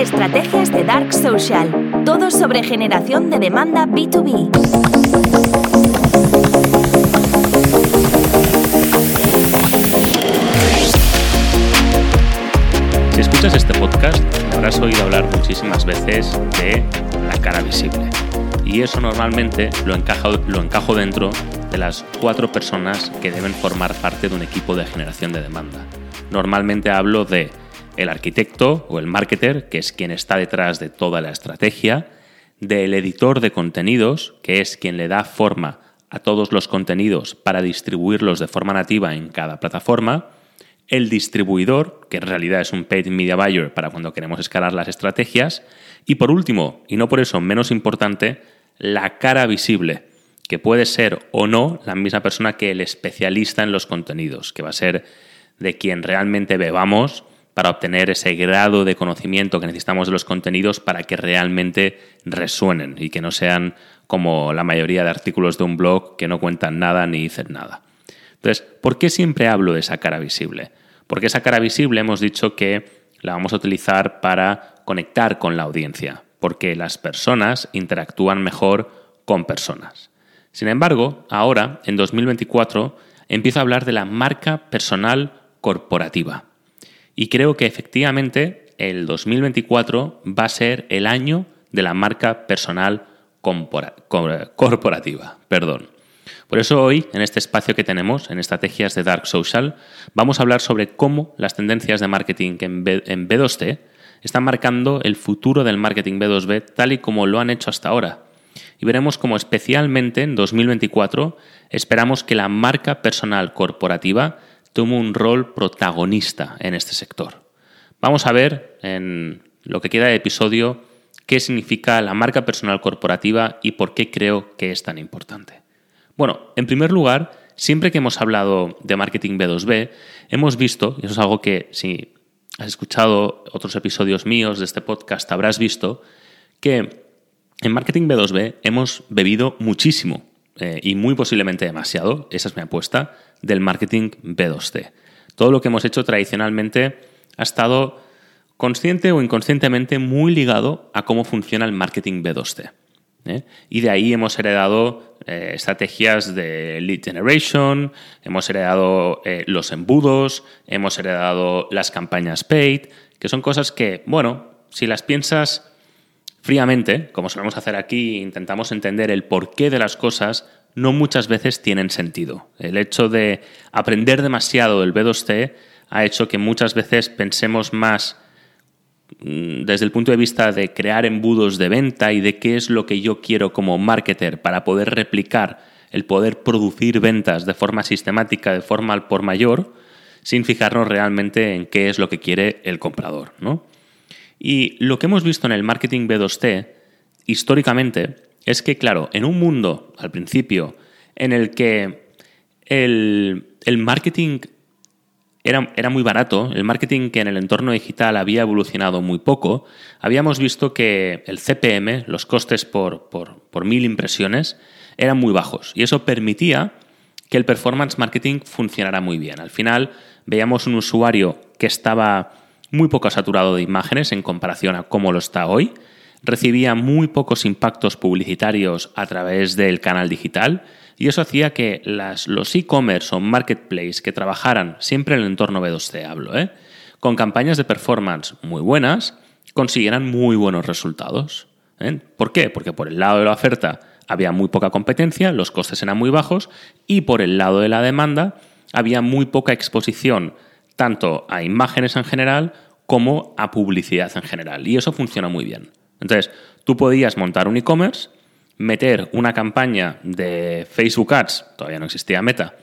Estrategias de Dark Social. Todo sobre generación de demanda B2B. Si escuchas este podcast, habrás oído hablar muchísimas veces de la cara visible. Y eso normalmente lo encajo, lo encajo dentro de las cuatro personas que deben formar parte de un equipo de generación de demanda. Normalmente hablo de el arquitecto o el marketer, que es quien está detrás de toda la estrategia, del editor de contenidos, que es quien le da forma a todos los contenidos para distribuirlos de forma nativa en cada plataforma, el distribuidor, que en realidad es un paid media buyer para cuando queremos escalar las estrategias, y por último, y no por eso menos importante, la cara visible, que puede ser o no la misma persona que el especialista en los contenidos, que va a ser de quien realmente bebamos para obtener ese grado de conocimiento que necesitamos de los contenidos para que realmente resuenen y que no sean como la mayoría de artículos de un blog que no cuentan nada ni dicen nada. Entonces, ¿por qué siempre hablo de esa cara visible? Porque esa cara visible hemos dicho que la vamos a utilizar para conectar con la audiencia, porque las personas interactúan mejor con personas. Sin embargo, ahora, en 2024, empiezo a hablar de la marca personal corporativa. Y creo que efectivamente el 2024 va a ser el año de la marca personal corporativa. Perdón. Por eso hoy, en este espacio que tenemos, en Estrategias de Dark Social, vamos a hablar sobre cómo las tendencias de marketing en, B, en B2C están marcando el futuro del marketing B2B tal y como lo han hecho hasta ahora y veremos cómo especialmente en 2024 esperamos que la marca personal corporativa tome un rol protagonista en este sector. Vamos a ver en lo que queda de episodio qué significa la marca personal corporativa y por qué creo que es tan importante. Bueno, en primer lugar, siempre que hemos hablado de marketing B2B, hemos visto, y eso es algo que si has escuchado otros episodios míos de este podcast habrás visto, que en Marketing B2B hemos bebido muchísimo eh, y muy posiblemente demasiado, esa es mi apuesta, del marketing B2C. Todo lo que hemos hecho tradicionalmente ha estado consciente o inconscientemente muy ligado a cómo funciona el marketing B2C. ¿eh? Y de ahí hemos heredado eh, estrategias de lead generation, hemos heredado los embudos, hemos heredado las campañas paid, que son cosas que, bueno, si las piensas Fríamente, como solemos hacer aquí, intentamos entender el porqué de las cosas, no muchas veces tienen sentido. El hecho de aprender demasiado del B2C ha hecho que muchas veces pensemos más mm, desde el punto de vista de crear embudos de venta y de qué es lo que yo quiero como marketer para poder replicar el poder producir ventas de forma sistemática, de forma al por mayor, sin fijarnos realmente en qué es lo que quiere el comprador. ¿no? Y lo que hemos visto en el marketing B2C, históricamente, es que, claro, en un mundo, al principio, en el que el, marketing era, era, muy barato, el marketing que en el entorno digital había evolucionado muy poco, habíamos visto que el CPM, los costes por, por, por mil impresiones, eran muy bajos. Y eso permitía que el performance marketing funcionara muy bien. Al final veíamos un usuario que estaba muy poco saturado de imágenes en comparación a cómo lo está hoy, recibía muy pocos impactos publicitarios a través del canal digital y eso hacía que las, los e-commerce o marketplace que trabajaran siempre en el entorno B2C, hablo, ¿eh? con campañas de performance muy buenas, consiguieran muy buenos resultados. ¿eh? ¿Por qué? Porque por el lado de la oferta había muy poca competencia, los costes eran muy bajos y por el lado de la demanda había muy poca exposición tanto a imágenes en general como a publicidad en general. Y eso funciona muy bien. Entonces, tú podías montar un e-commerce, meter una campaña de Facebook Ads, todavía no existía Meta,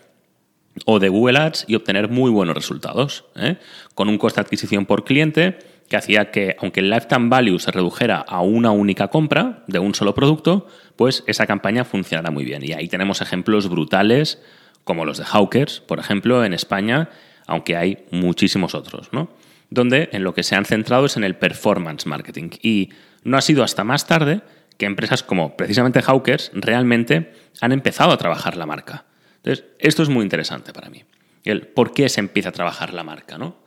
o de Google Ads y obtener muy buenos resultados, ¿eh? con un coste de adquisición por cliente que hacía que, aunque el lifetime value se redujera a una única compra de un solo producto, pues esa campaña funcionará muy bien. Y ahí tenemos ejemplos brutales, como los de Hawkers, por ejemplo, en España, aunque hay muchísimos otros, ¿no? Donde en lo que se han centrado es en el performance marketing. Y no ha sido hasta más tarde que empresas como precisamente Hawkers realmente han empezado a trabajar la marca. Entonces, esto es muy interesante para mí. El por qué se empieza a trabajar la marca, ¿no?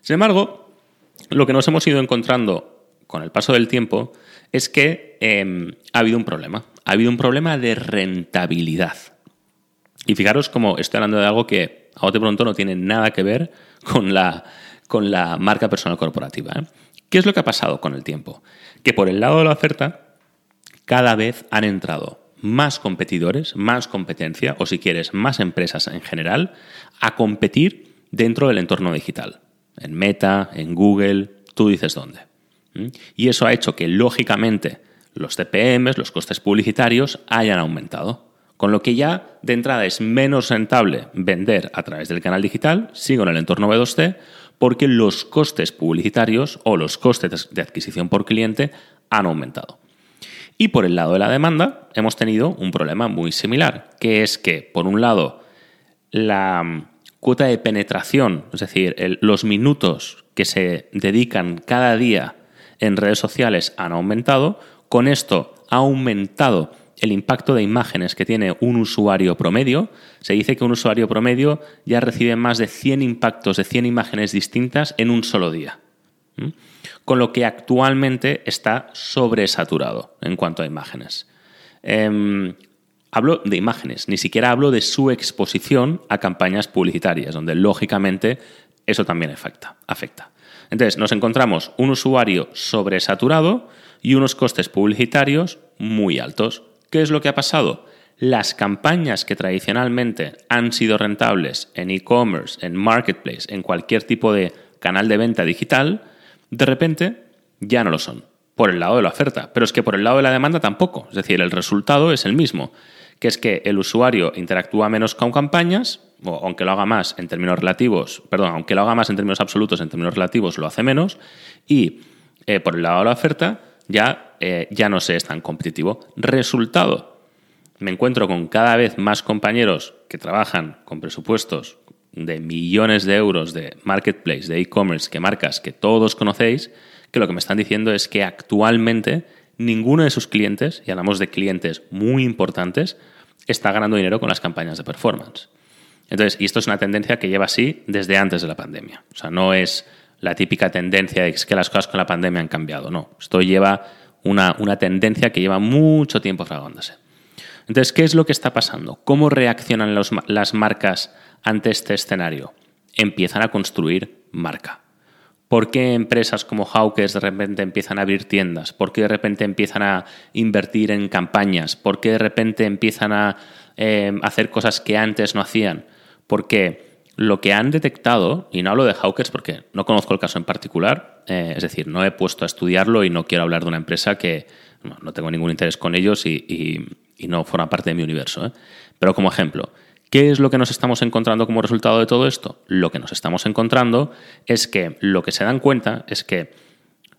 Sin embargo, lo que nos hemos ido encontrando con el paso del tiempo es que em, ha habido un problema. Ha habido un problema de rentabilidad. Y fijaros cómo estoy hablando de algo que a bote pronto no tiene nada que ver con la, con la marca personal corporativa. ¿eh? ¿Qué es lo que ha pasado con el tiempo? Que por el lado de la oferta, cada vez han entrado más competidores, más competencia, o si quieres, más empresas en general, a competir dentro del entorno digital. En Meta, en Google, tú dices dónde. Y eso ha hecho que, lógicamente, los CPMs, los costes publicitarios, hayan aumentado. Con lo que ya de entrada es menos rentable vender a través del canal digital, sigo en el entorno B2C, porque los costes publicitarios o los costes de adquisición por cliente han aumentado. Y por el lado de la demanda hemos tenido un problema muy similar, que es que, por un lado, la mm, cuota de penetración, es decir, los minutos que se dedican cada día en redes sociales han aumentado, con esto ha aumentado el impacto de imágenes que tiene un usuario promedio. Se dice que un usuario promedio ya recibe más de 100 impactos de 100 imágenes distintas en un solo día con lo que actualmente está sobresaturado en cuanto a imágenes. Em, hablo de imágenes, ni siquiera hablo de su exposición a campañas publicitarias, donde lógicamente eso también afecta. afecta. Entonces, nos encontramos un usuario sobresaturado y unos costes publicitarios muy altos. ¿Qué es lo que ha pasado? Las campañas que tradicionalmente han sido rentables en e-commerce, en marketplace, en cualquier tipo de canal de venta digital, de repente ya no lo son, por el lado de la oferta, pero es que por el lado de la demanda tampoco, es decir, el resultado es el mismo, que es que el usuario interactúa menos con campañas, o aunque lo haga más en términos relativos, perdón, aunque lo haga más en términos absolutos, en términos relativos lo hace menos, y eh, por el lado de la oferta ya, eh, ya no se es tan competitivo. Resultado, me encuentro con cada vez más compañeros que trabajan con presupuestos de millones de euros de marketplace, de e-commerce, que marcas que todos conocéis, que lo que me están diciendo es que actualmente ninguno de sus clientes, y hablamos de clientes muy importantes, está ganando dinero con las campañas de performance. Entonces, y esto es una tendencia que lleva así desde antes de la pandemia. O sea, no es la típica tendencia de que las cosas con la pandemia han cambiado. No, esto lleva una, una tendencia que lleva mucho tiempo fragándose. Entonces, ¿qué es lo que está pasando? ¿Cómo reaccionan las marcas ante este escenario? Empiezan a construir marca. ¿Por qué empresas como Hawkers de repente empiezan a abrir tiendas? ¿Por qué de repente empiezan a invertir en campañas? ¿Por qué de repente empiezan a eh, hacer cosas que antes no hacían? Porque lo que han detectado, y no hablo de Hawkers porque no conozco el caso en particular, eh, es decir, no he puesto a estudiarlo y no quiero hablar de una empresa que no, tengo ningún interés con ellos y, no forma parte de mi universo. ¿eh? Pero como ejemplo, ¿Qué es lo que nos estamos encontrando como resultado de todo esto? Lo que nos estamos encontrando es que lo que se dan cuenta es que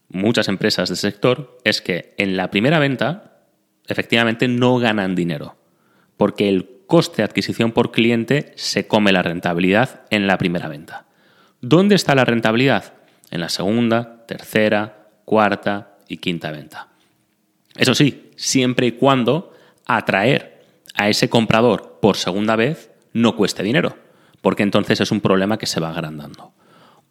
muchas empresas del sector es que en la primera venta efectivamente no ganan dinero, porque el coste de adquisición por cliente se come la rentabilidad en la primera venta. ¿Dónde está la rentabilidad? En la segunda, tercera, cuarta y quinta venta. Eso sí, siempre y cuando atraer a ese comprador por segunda vez no cueste dinero, porque entonces es un problema que se va agrandando.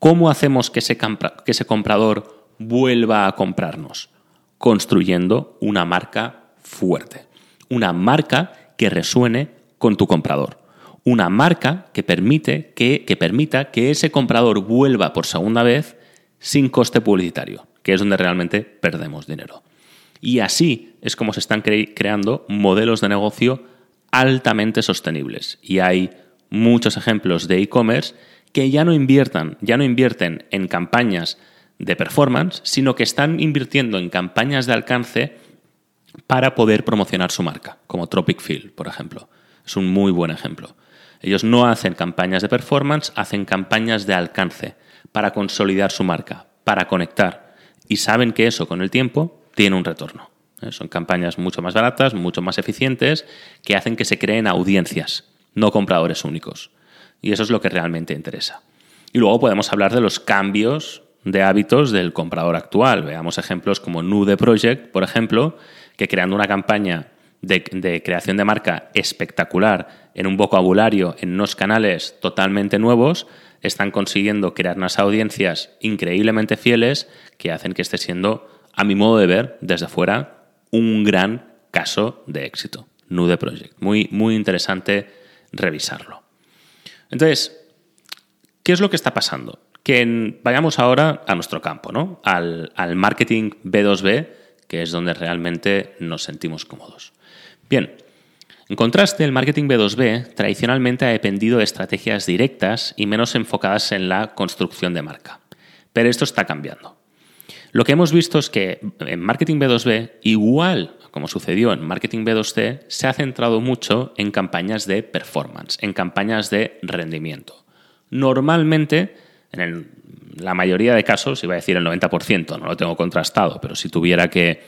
¿Cómo hacemos que ese, que ese comprador vuelva a comprarnos? Construyendo una marca fuerte, una marca que resuene con tu comprador, una marca que, permite que, que permita que ese comprador vuelva por segunda vez sin coste publicitario, que es donde realmente perdemos dinero. Y así es como se están creando modelos de negocio altamente sostenibles. Y hay muchos ejemplos de e-commerce que ya no inviertan, ya no invierten en campañas de performance, sino que están invirtiendo en campañas de alcance para poder promocionar su marca, como Tropic Field, por ejemplo. Es un muy buen ejemplo. Ellos no hacen campañas de performance, hacen campañas de alcance para consolidar su marca, para conectar. Y saben que eso con el tiempo tiene un retorno. ¿eh? Son campañas mucho más baratas, mucho más eficientes, que hacen que se creen audiencias, no compradores únicos. Y eso es lo que realmente interesa. Y luego podemos hablar de los cambios de hábitos del comprador actual. Veamos ejemplos como Nude Project, por ejemplo, que creando una campaña de, creación de marca espectacular en un vocabulario, en unos canales totalmente nuevos, están consiguiendo crear unas audiencias increíblemente fieles que hacen que esté siendo a mi modo de ver, desde fuera, un gran caso de éxito. Nude Project. Muy, muy interesante revisarlo. Entonces, ¿qué es lo que está pasando? Que vayamos ahora a nuestro campo, ¿no? Al, al marketing B2B, que es donde realmente nos sentimos cómodos. Bien, en contraste, el marketing B2B tradicionalmente ha dependido de estrategias directas y menos enfocadas en la construcción de marca. Pero esto está cambiando. Lo que hemos visto es que en marketing B2B, igual como sucedió en marketing B2C, se ha centrado mucho en campañas de performance, en campañas de rendimiento. Normalmente, en la mayoría de casos, iba a decir el 90%, no lo tengo contrastado, pero si tuviera que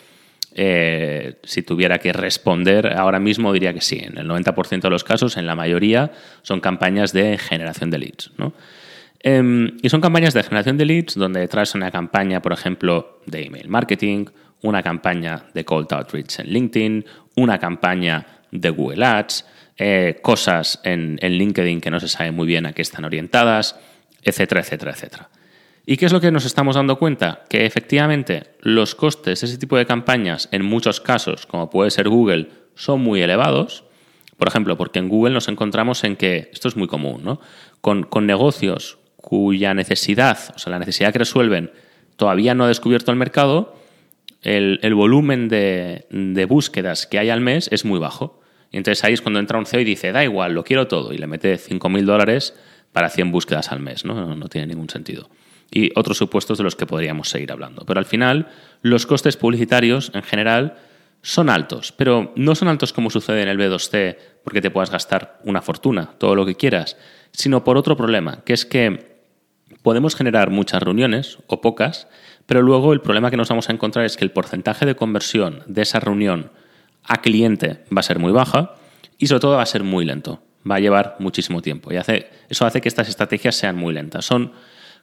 eh, si tuviera que responder ahora mismo diría que sí. En el 90% de los casos, en la mayoría, son campañas de generación de leads. Em, y son campañas de generación de leads donde traes una campaña, por ejemplo, de email marketing, una campaña de cold outreach en LinkedIn, una campaña de Google Ads, eh, cosas en LinkedIn que no se sabe muy bien a qué están orientadas, etcétera, etcétera, etcétera. ¿Y qué es lo que nos estamos dando cuenta? Que efectivamente los costes de ese tipo de campañas, en muchos casos, como puede ser Google, son muy elevados. Por ejemplo, porque en Google nos encontramos en que, esto es muy común, ¿no? Con, negocios cuya necesidad, o sea, la necesidad que resuelven, todavía no ha descubierto el mercado, el, volumen de, búsquedas que hay al mes es muy bajo. Y entonces ahí es cuando entra un CEO y dice, da igual, lo quiero todo, y le mete 5.000 dólares para 100 búsquedas al mes, ¿no? No tiene ningún sentido y otros supuestos de los que podríamos seguir hablando. Pero al final, los costes publicitarios en general son altos, pero no son altos como sucede en el B2C, porque te puedas gastar una fortuna, todo lo que quieras, sino por otro problema, que es que podemos generar muchas reuniones o pocas, pero luego el problema que nos vamos a encontrar es que el porcentaje de conversión de esa reunión a cliente va a ser muy baja y sobre todo va a ser muy lento. Va a llevar muchísimo tiempo y hace, eso hace que estas estrategias sean muy lentas. Son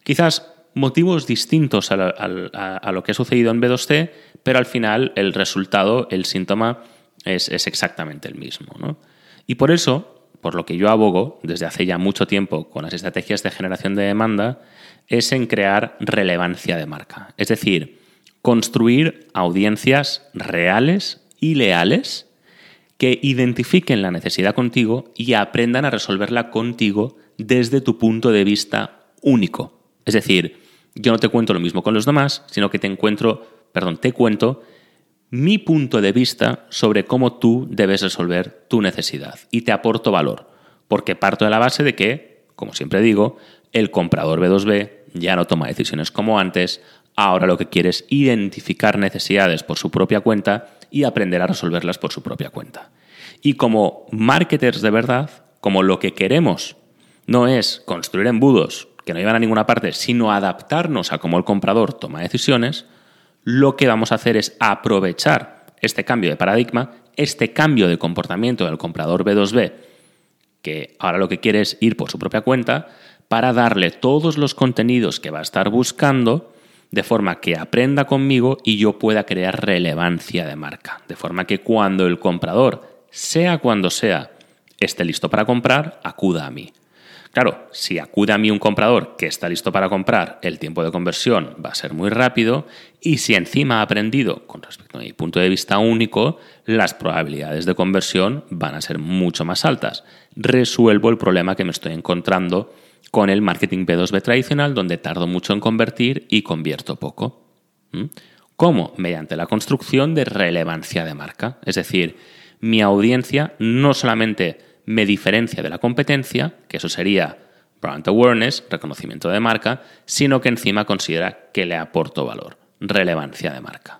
quizás motivos distintos a, lo que ha sucedido en B2C, pero al final el resultado, el síntoma, es, exactamente el mismo. Y por eso, por lo que yo abogo desde hace ya mucho tiempo con las estrategias de generación de demanda, es en crear relevancia de marca. Es decir, construir audiencias reales y leales que identifiquen la necesidad contigo y aprendan a resolverla contigo desde tu punto de vista único. Es decir, yo no te cuento lo mismo con los demás, sino que te encuentro, perdón, te cuento mi punto de vista sobre cómo tú debes resolver tu necesidad y te aporto valor, porque parto de la base de que, como siempre digo, el comprador B2B ya no toma decisiones como antes, ahora lo que quiere es identificar necesidades por su propia cuenta y aprender a resolverlas por su propia cuenta. Y como marketers de verdad, como lo que queremos no es construir embudos que no llevan a ninguna parte, sino adaptarnos a cómo el comprador toma decisiones, lo que vamos a hacer es aprovechar este cambio de paradigma, este cambio de comportamiento del comprador B2B, que ahora lo que quiere es ir por su propia cuenta, para darle todos los contenidos que va a estar buscando, de forma que aprenda conmigo y yo pueda crear relevancia de marca. De forma que cuando el comprador, sea cuando sea, esté listo para comprar, acuda a mí. Claro, si acude a mí un comprador que está listo para comprar, el tiempo de conversión va a ser muy rápido y si encima ha aprendido, con respecto a mi punto de vista único, las probabilidades de conversión van a ser mucho más altas. Resuelvo el problema que me estoy encontrando con el marketing B2B tradicional, donde tardo mucho en convertir y convierto poco. ¿Mm? ¿Cómo? Mediante la construcción de relevancia de marca. Es decir, mi audiencia no solamente me diferencia de la competencia, que eso sería brand awareness, reconocimiento de marca, sino que encima considera que le aporto valor, relevancia de marca.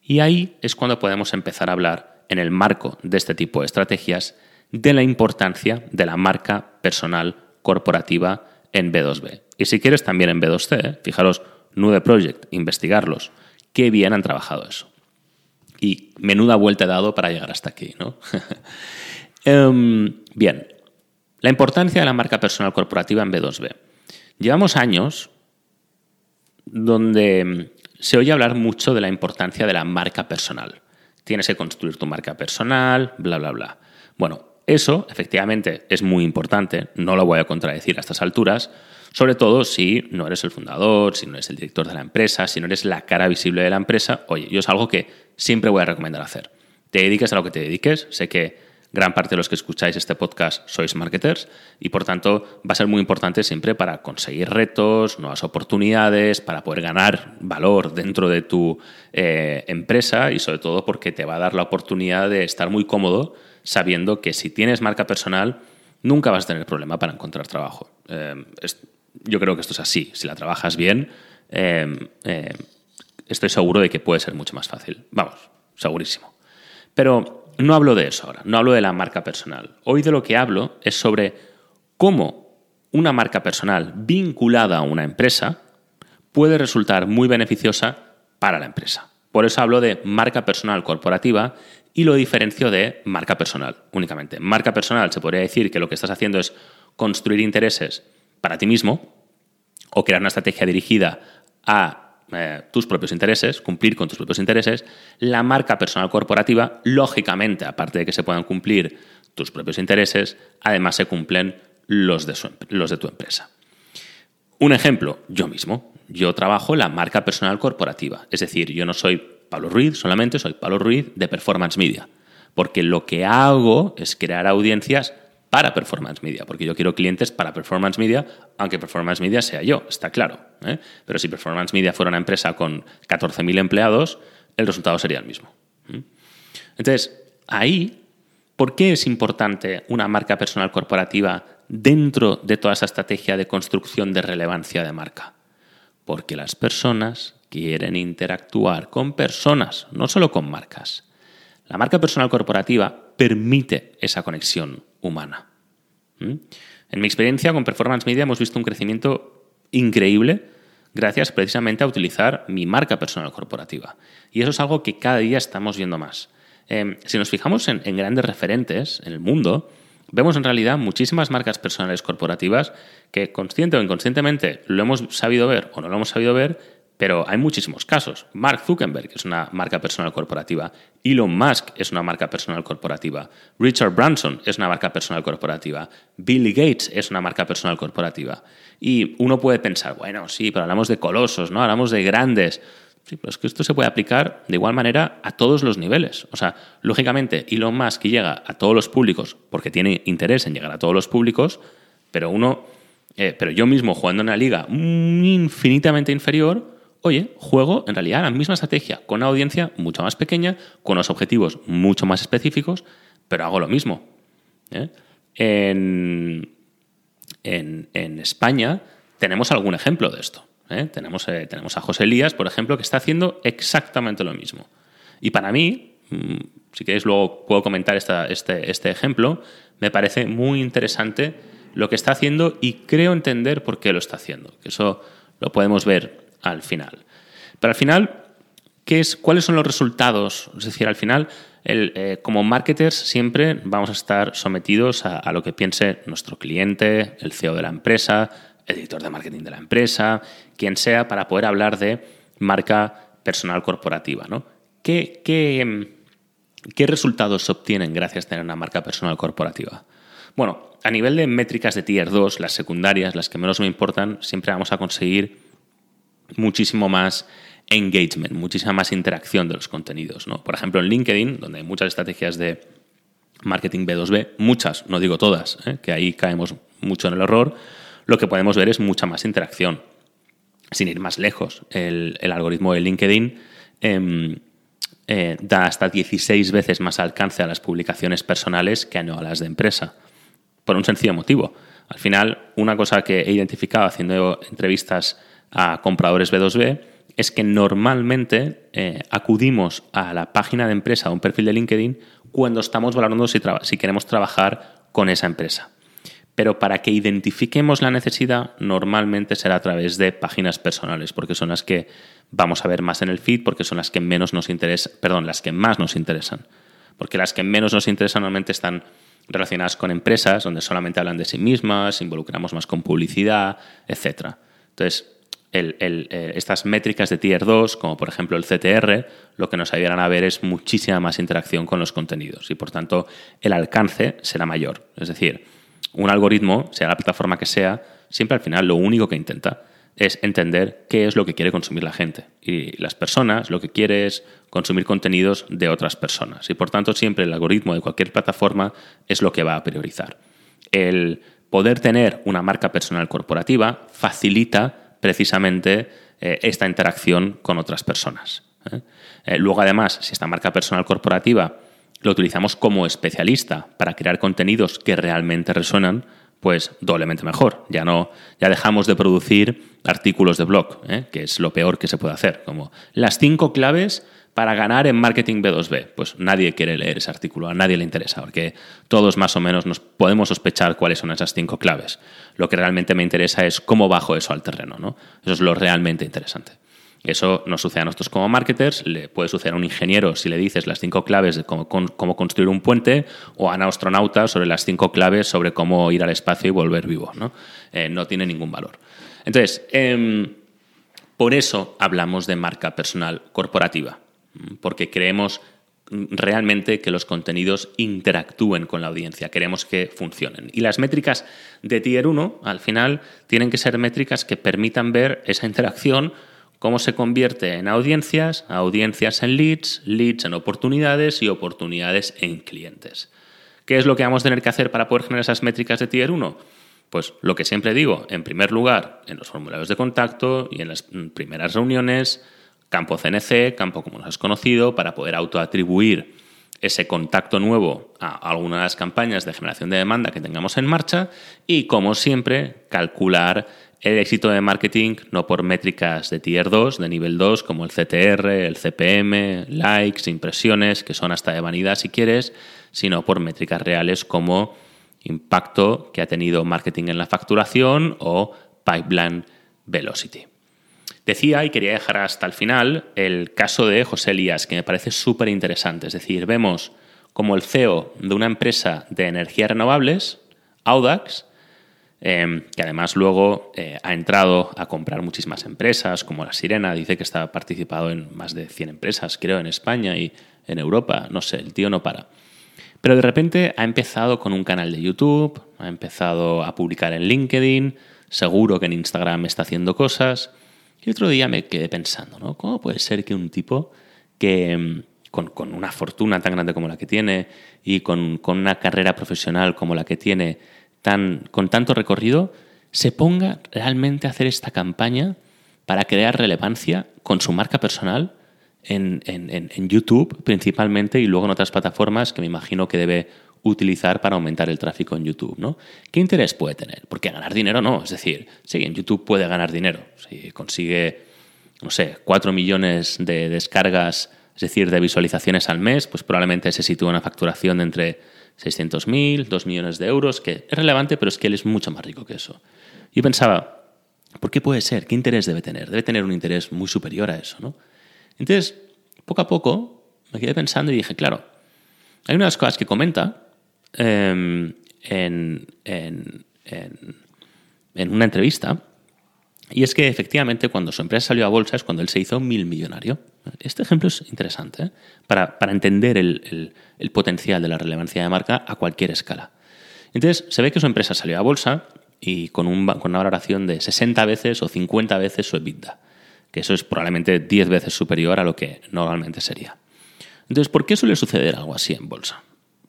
Y ahí es cuando podemos empezar a hablar, en el marco de este tipo de estrategias, de la importancia de la marca personal corporativa en B2B. Y si quieres también en B2C, ¿eh? fijaros, Nude Project, investigarlos, qué bien han trabajado eso. Y menuda vuelta he dado para llegar hasta aquí, ¿no? Em, bien, la importancia de la marca personal corporativa en B2B. Llevamos años donde se oye hablar mucho de la importancia de la marca personal. Tienes que construir tu marca personal, bla, bla, bla. Bueno, eso efectivamente es muy importante, no lo voy a contradecir a estas alturas, Sobre todo si no eres el fundador, si no eres el director de la empresa, si no eres la cara visible de la empresa. Oye, yo es algo que siempre voy a recomendar hacer. Te dediques a lo que te dediques. Sé que gran parte de los que escucháis este podcast sois marketers y por tanto va a ser muy importante siempre para conseguir retos, nuevas oportunidades, para poder ganar valor dentro de tu eh, empresa y sobre todo porque te va a dar la oportunidad de estar muy cómodo sabiendo que si tienes marca personal nunca vas a tener problema para encontrar trabajo. Eh, yo creo que esto es así. Si la trabajas bien, eh, estoy seguro de que puede ser mucho más fácil. Vamos, segurísimo. Pero no hablo de eso ahora, no hablo de la marca personal. Hoy de lo que hablo es sobre cómo una marca personal vinculada a una empresa puede resultar muy beneficiosa para la empresa. Por eso hablo de marca personal corporativa y lo diferencio de marca personal únicamente. Marca personal se podría decir que lo que estás haciendo es construir intereses para ti mismo o crear una estrategia dirigida a eh, tus propios intereses, cumplir con tus propios intereses, la marca personal corporativa, lógicamente, aparte de que se puedan cumplir tus propios intereses, además se cumplen los de, los de tu empresa. Un ejemplo, yo mismo. Yo trabajo la marca personal corporativa. Es decir, yo no soy Pablo Ruiz solamente, soy Pablo Ruiz de Performance Media. Porque lo que hago es crear audiencias para Performance Media, porque yo quiero clientes para Performance Media, aunque Performance Media sea yo, está claro. ¿eh? Pero si Performance Media fuera una empresa con 14.000 empleados, el resultado sería el mismo. Entonces, ahí, ¿por qué es importante una marca personal corporativa dentro de toda esa estrategia de construcción de relevancia de marca? Porque las personas quieren interactuar con personas, no solo con marcas. La marca personal corporativa permite esa conexión humana. ¿Mm? En mi experiencia con Performance Media hemos visto un crecimiento increíble gracias precisamente a utilizar mi marca personal corporativa. Y eso es algo que cada día estamos viendo más. Em, si nos fijamos en, en, grandes referentes en el mundo, vemos en realidad muchísimas marcas personales corporativas que consciente o inconscientemente lo hemos sabido ver o no lo hemos sabido ver, pero hay muchísimos casos. Mark Zuckerberg es una marca personal corporativa. Elon Musk es una marca personal corporativa. Richard Branson es una marca personal corporativa. Bill Gates es una marca personal corporativa. Y uno puede pensar, bueno, sí, pero hablamos de colosos, ¿no? Hablamos de grandes. Sí, pero es que esto se puede aplicar de igual manera a todos los niveles. O sea, lógicamente, Elon Musk llega a todos los públicos porque tiene interés en llegar a todos los públicos, pero uno, eh, pero yo mismo jugando en una liga infinitamente inferior, oye, juego en realidad la misma estrategia, con una audiencia mucho más pequeña, con unos objetivos mucho más específicos, pero hago lo mismo. ¿eh? En, España tenemos algún ejemplo de esto. ¿eh? Tenemos, eh, tenemos a José Elías, por ejemplo, que está haciendo exactamente lo mismo. Y para mí, mm, si queréis luego puedo comentar este, este ejemplo, me parece muy interesante lo que está haciendo y creo entender por qué lo está haciendo. Que eso lo podemos ver al final. Pero al final, ¿qué es, ¿cuáles son los resultados? Es decir, al final, eh, como marketers siempre vamos a estar sometidos a, lo que piense nuestro cliente, el CEO de la empresa, el director de marketing de la empresa, quien sea, para poder hablar de marca personal corporativa. ¿no? ¿Qué, qué, qué resultados se obtienen gracias a tener una marca personal corporativa? Bueno, a nivel de métricas de tier 2, las secundarias, las que menos me importan, siempre vamos a conseguir muchísimo más engagement, muchísima más interacción de los contenidos. ¿no? Por ejemplo, en LinkedIn, donde hay muchas estrategias de marketing B2B, muchas, no digo todas, ¿eh? que ahí caemos mucho en el error, lo que podemos ver es mucha más interacción. Sin ir más lejos, el, algoritmo de LinkedIn em, eh, da hasta 16 veces más alcance a las publicaciones personales que a las de empresa. Por un sencillo motivo. Al final, una cosa que he identificado haciendo entrevistas a compradores B2B es que normalmente eh, acudimos a la página de empresa o un perfil de LinkedIn cuando estamos valorando si, si queremos trabajar con esa empresa. Pero para que identifiquemos la necesidad, normalmente será a través de páginas personales, porque son las que vamos a ver más en el feed, porque son las que menos nos interesan, perdón, las que más nos interesan. Porque las que menos nos interesan normalmente están relacionadas con empresas donde solamente hablan de sí mismas, involucramos más con publicidad, etc. Entonces, eh, estas métricas de Tier 2, como por ejemplo el CTR, lo que nos ayudarán a ver es muchísima más interacción con los contenidos y por tanto el alcance será mayor. Es decir, un algoritmo, sea la plataforma que sea, siempre al final lo único que intenta es entender qué es lo que quiere consumir la gente. Y las personas lo que quiere es consumir contenidos de otras personas. Y por tanto siempre el algoritmo de cualquier plataforma es lo que va a priorizar. El poder tener una marca personal corporativa facilita precisamente eh, esta interacción con otras personas. ¿eh? Eh, luego además, si esta marca personal corporativa lo utilizamos como especialista para crear contenidos que realmente resuenan, pues doblemente mejor. Ya no, ya dejamos de producir artículos de blog, que es lo peor que se puede hacer. Como las cinco claves para ganar en marketing B2B. Pues nadie quiere leer ese artículo, a nadie le interesa, porque todos más o menos nos podemos sospechar cuáles son esas cinco claves. Lo que realmente me interesa es cómo bajo eso al terreno, ¿no? Eso es lo realmente interesante. Eso nos sucede a nosotros como marketers, le puede suceder a un ingeniero si le dices las cinco claves de cómo, construir un puente, o a un astronauta sobre las cinco claves sobre cómo ir al espacio y volver vivo. No, eh, no tiene ningún valor. Entonces, em, por eso hablamos de marca personal corporativa, porque creemos realmente que los contenidos interactúen con la audiencia, queremos que funcionen. Y las métricas de Tier 1, al final, tienen que ser métricas que permitan ver esa interacción cómo se convierte en audiencias, audiencias en leads, leads en oportunidades y oportunidades en clientes. ¿Qué es lo que vamos a tener que hacer para poder generar esas métricas de Tier 1? Pues lo que siempre digo, en primer lugar, en los formularios de contacto y en las primeras reuniones, campo CNC, campo como nos has conocido, para poder autoatribuir ese contacto nuevo a alguna de las campañas de generación de demanda que tengamos en marcha y, como siempre, calcular el éxito de marketing no por métricas de tier 2, de nivel 2, como el CTR, el CPM, likes, impresiones, que son hasta de vanidad si quieres, sino por métricas reales como impacto que ha tenido marketing en la facturación o pipeline velocity. Decía y quería dejar hasta el final el caso de José Elías, que me parece súper interesante. Es decir, vemos como el CEO de una empresa de energías renovables, Audax, Em, que además luego eh, ha entrado a comprar muchísimas empresas, como La Sirena, dice que está participado en más de 100 empresas, creo, en España y en Europa, no sé, el tío no para. Pero de repente ha empezado con un canal de YouTube, ha empezado a publicar en LinkedIn, seguro que en Instagram está haciendo cosas. Y otro día me quedé pensando, ¿no? ¿Cómo puede ser que un tipo que em, con, una fortuna tan grande como la que tiene y con, con una carrera profesional como la que tiene, con tanto recorrido, se ponga realmente a hacer esta campaña para crear relevancia con su marca personal en, YouTube principalmente y luego en otras plataformas que me imagino que debe utilizar para aumentar el tráfico en YouTube, ¿no? ¿Qué interés puede tener? Porque ganar dinero no, es decir, sí, en YouTube puede ganar dinero. Si consigue, no sé, 4 millones de descargas, es decir, de visualizaciones al mes, pues probablemente se sitúa una facturación de entre 600.000, 2 millones de euros, que es relevante, pero es que él es mucho más rico que eso. Yo pensaba, ¿por qué puede ser? ¿Qué interés debe tener? Debe tener un interés muy superior a eso, ¿no? Entonces, poco a poco me quedé pensando y dije, claro, hay unas cosas que comenta em, en, en, en una entrevista, y es que efectivamente cuando su empresa salió a bolsa es cuando él se hizo mil millonario. Este ejemplo es interesante ¿eh? para, entender el, potencial de la relevancia de marca a cualquier escala. Entonces, se ve que su empresa salió a bolsa y con, un, con una valoración de 60 veces o 50 veces su EBITDA, que eso es probablemente 10 veces superior a lo que normalmente sería. Entonces, ¿por qué suele suceder algo así en bolsa?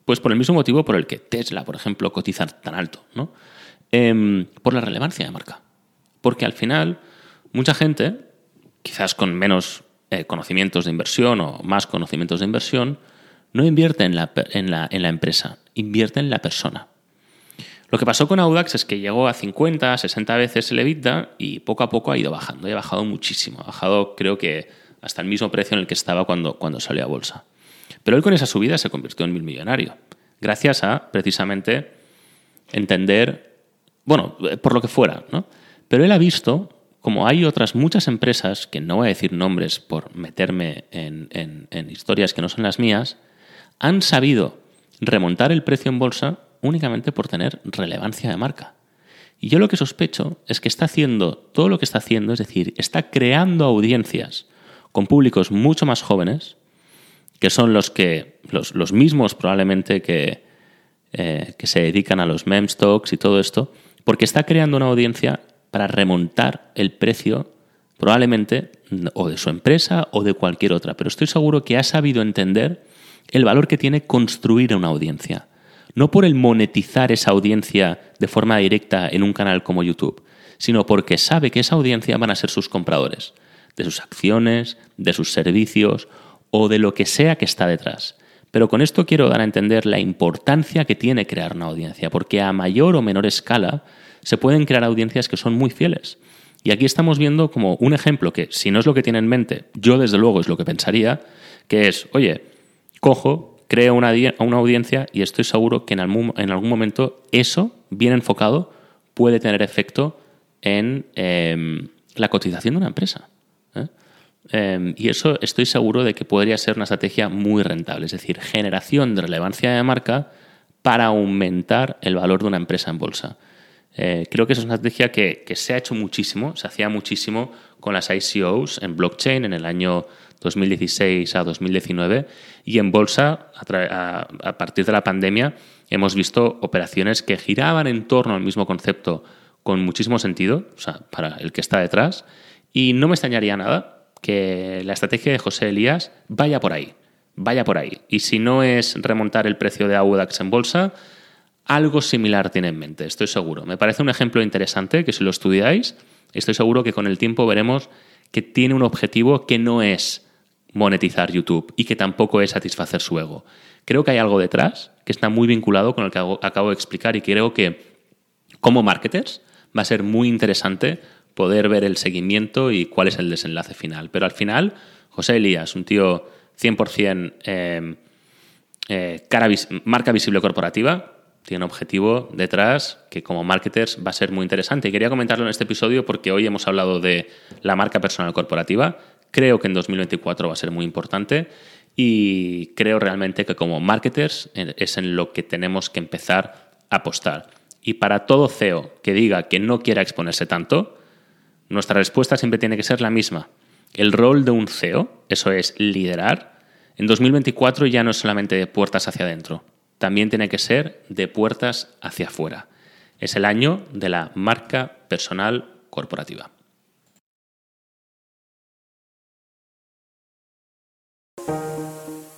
Pues por el mismo motivo por el que Tesla, por ejemplo, cotiza tan alto, ¿no? Em, por la relevancia de marca. Porque al final, mucha gente, quizás con menos eh, conocimientos de inversión o más conocimientos de inversión, no invierte en la, en, la, en la, empresa, invierte en la persona. Lo que pasó con Audax es que llegó a 50, 60 veces el EBITDA y poco a poco ha ido bajando, y ha bajado muchísimo, ha bajado creo que hasta el mismo precio en el que estaba cuando, cuando salió a bolsa. Pero él con esa subida se convirtió en mil millonario, gracias a precisamente entender, bueno, por lo que fuera, ¿no? Pero él ha visto como hay otras muchas empresas, que no voy a decir nombres por meterme en, historias que no son las mías, han sabido remontar el precio en bolsa únicamente por tener relevancia de marca. Y yo lo que sospecho es que está haciendo todo lo que está haciendo, es decir, está creando audiencias con públicos mucho más jóvenes, que son los que los, mismos probablemente que, eh, que se dedican a los meme stocks y todo esto, porque está creando una audiencia para remontar el precio probablemente o de su empresa o de cualquier otra, pero estoy seguro que ha sabido entender el valor que tiene construir una audiencia. No por el monetizar esa audiencia de forma directa en un canal como YouTube, sino porque sabe que esa audiencia van a ser sus compradores, de sus acciones, de sus servicios o de lo que sea que está detrás. Pero con esto quiero dar a entender la importancia que tiene crear una audiencia, porque a mayor o menor escala se pueden crear audiencias que son muy fieles. Y aquí estamos viendo como un ejemplo que, si no es lo que tiene en mente, yo desde luego es lo que pensaría, que es, oye, cojo, creo una, audiencia y estoy seguro que en algún, en algún momento eso, bien enfocado, puede tener efecto en em, la cotización de una empresa. ¿eh? Em, y eso estoy seguro de que podría ser una estrategia muy rentable, es decir, generación de relevancia de marca para aumentar el valor de una empresa en bolsa. Eh, creo que es una estrategia que, se ha hecho muchísimo, se hacía muchísimo con las ICOs en blockchain en el año 2016 a 2019 y en bolsa a, a partir de la pandemia hemos visto operaciones que giraban en torno al mismo concepto con muchísimo sentido, o sea, para el que está detrás, y no me extrañaría nada que la estrategia de José Elías vaya por ahí, vaya por ahí. Y si no es remontar el precio de Audax en bolsa, algo similar tiene en mente, estoy seguro. Me parece un ejemplo interesante que si lo estudiáis, estoy seguro que con el tiempo veremos que tiene un objetivo que no es monetizar YouTube y que tampoco es satisfacer su ego. Creo que hay algo detrás que está muy vinculado con el que acabo de explicar y creo que como marketers va a ser muy interesante poder ver el seguimiento y cuál es el desenlace final. Pero al final, José Elías, un tío 100% eh, eh, marca visible corporativa, tiene un objetivo detrás que como marketers va a ser muy interesante. Y quería comentarlo en este episodio porque hoy hemos hablado de la marca personal corporativa. Creo que en 2024 va a ser muy importante y creo realmente que como marketers eh, es en lo que tenemos que empezar a apostar. Y para todo CEO que diga que no quiera exponerse tanto, nuestra respuesta siempre tiene que ser la misma. El rol de un CEO, eso es liderar, en 2024 ya no es solamente de puertas hacia adentro, también tiene que ser de puertas hacia afuera. Es el año de la marca personal corporativa.